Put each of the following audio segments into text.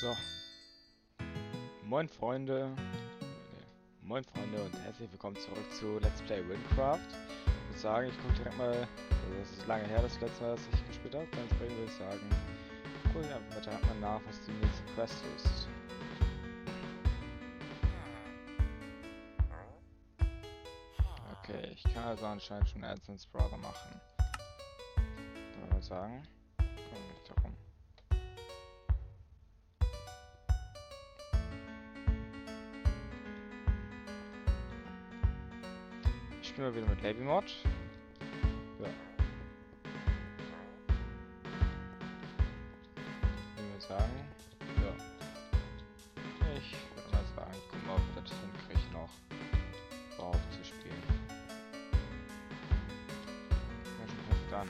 So. Moin Freunde. Moin Freunde und herzlich willkommen zurück zu Let's Play Windcraft. Ich würde sagen, ich gucke direkt mal, also das ist lange her, das letzte Mal, dass ich gespielt habe. Dementsprechend würde ich sagen, gucke ich einfach direkt mal nach, was die nächste Quest ist. Okay, ich kann also anscheinend schon Adsons Brother machen. Dann würde ich sagen, Ich spiele mal wieder mit Lady Mod. Ja. Ich würde sagen, ja. Ich würde mal sagen, guck mal, ob wir das hinkriege noch überhaupt zu spielen. Fast an.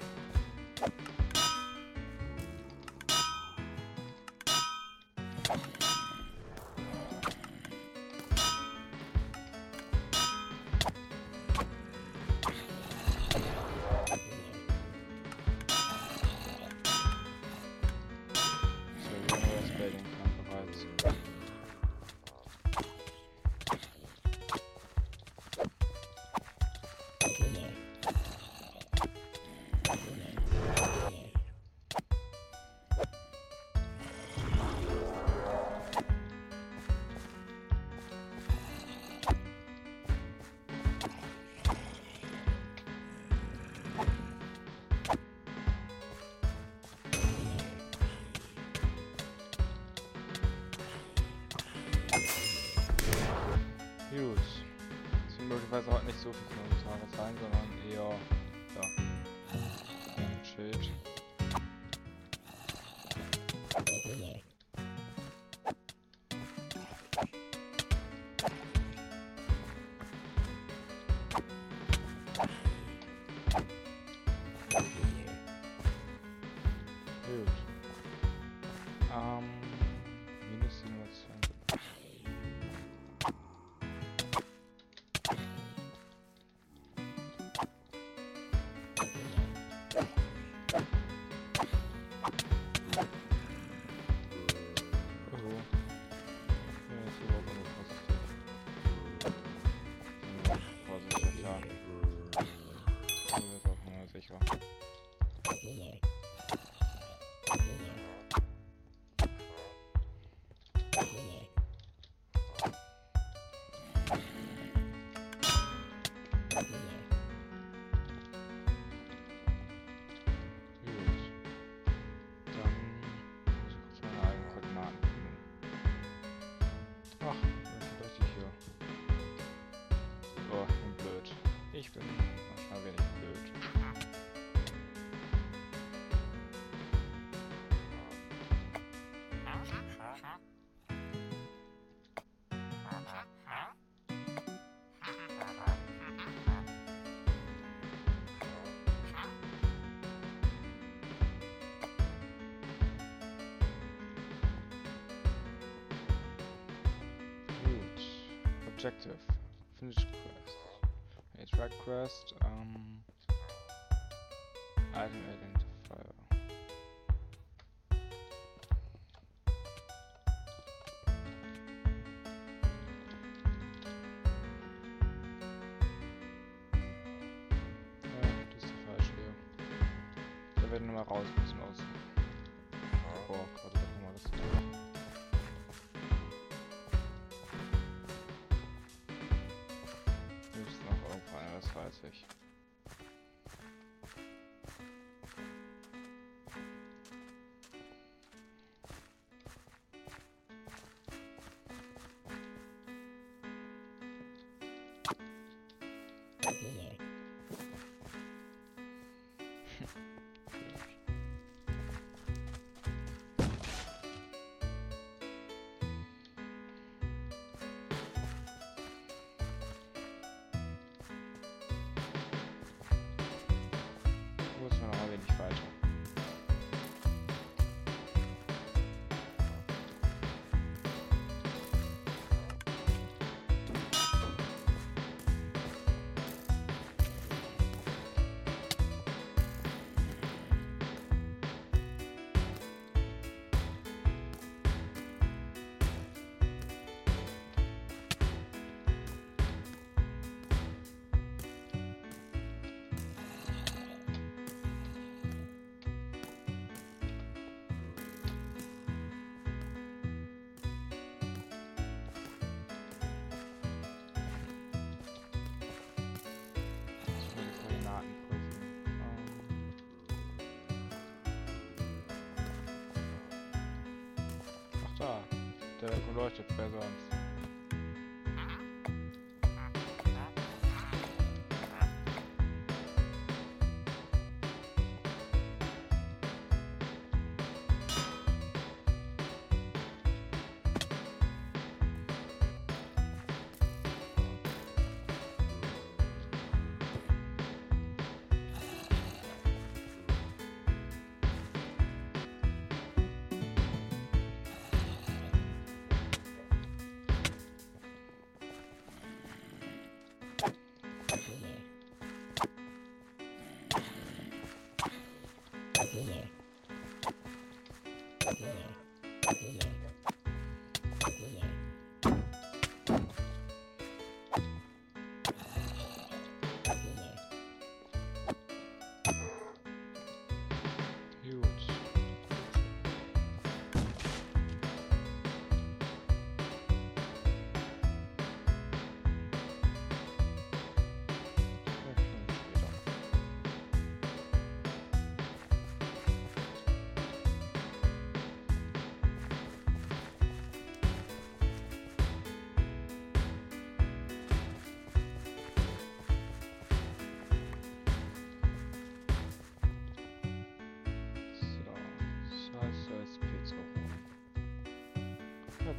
Gut. Es wird möglicherweise heute nicht so viel Kommentare sein, sondern eher, ja, ein Schild. Objective. Finish quest. A track quest. Um. Item identifier. here. der beleuchtet, wer sonst? Yeah.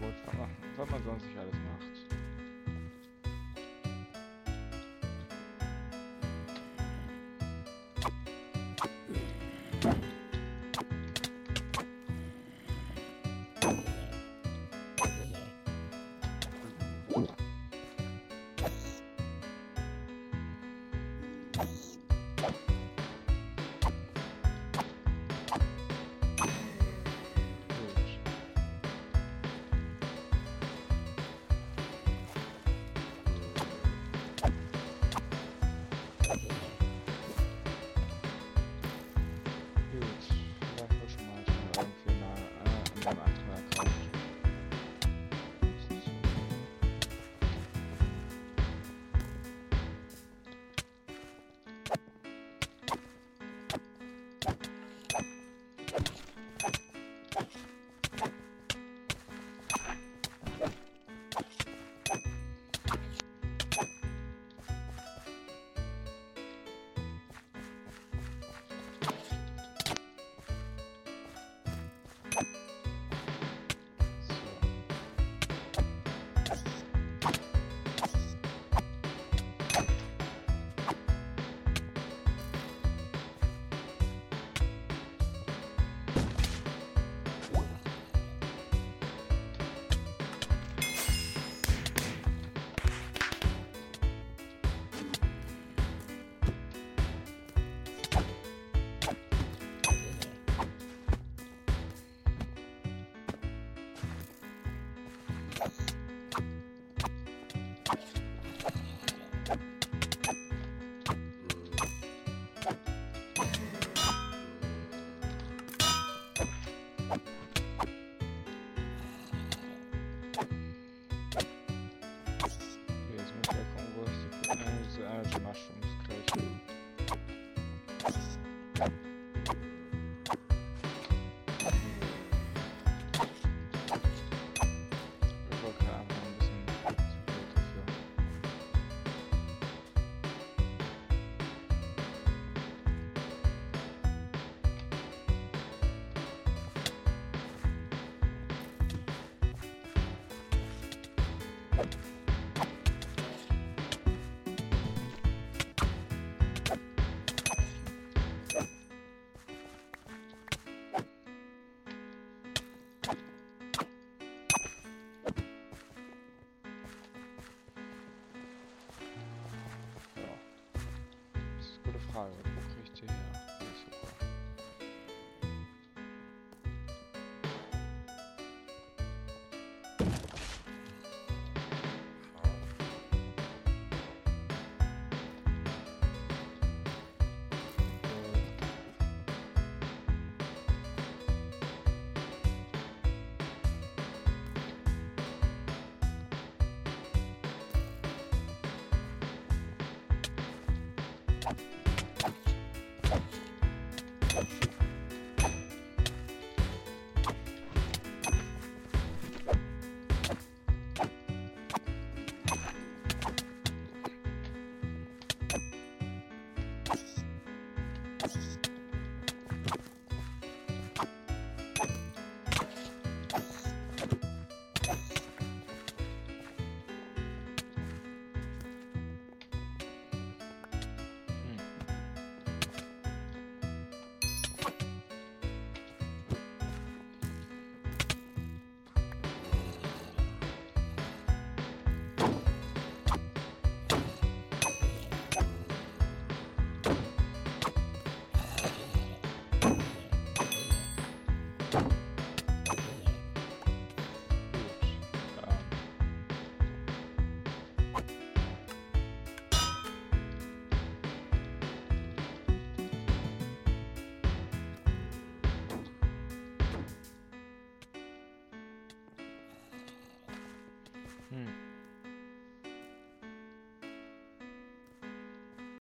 Geburtstag was man sonst nicht alles macht. so energy mushrooms creation. Frage. Wo kriege ich die her? you Mm.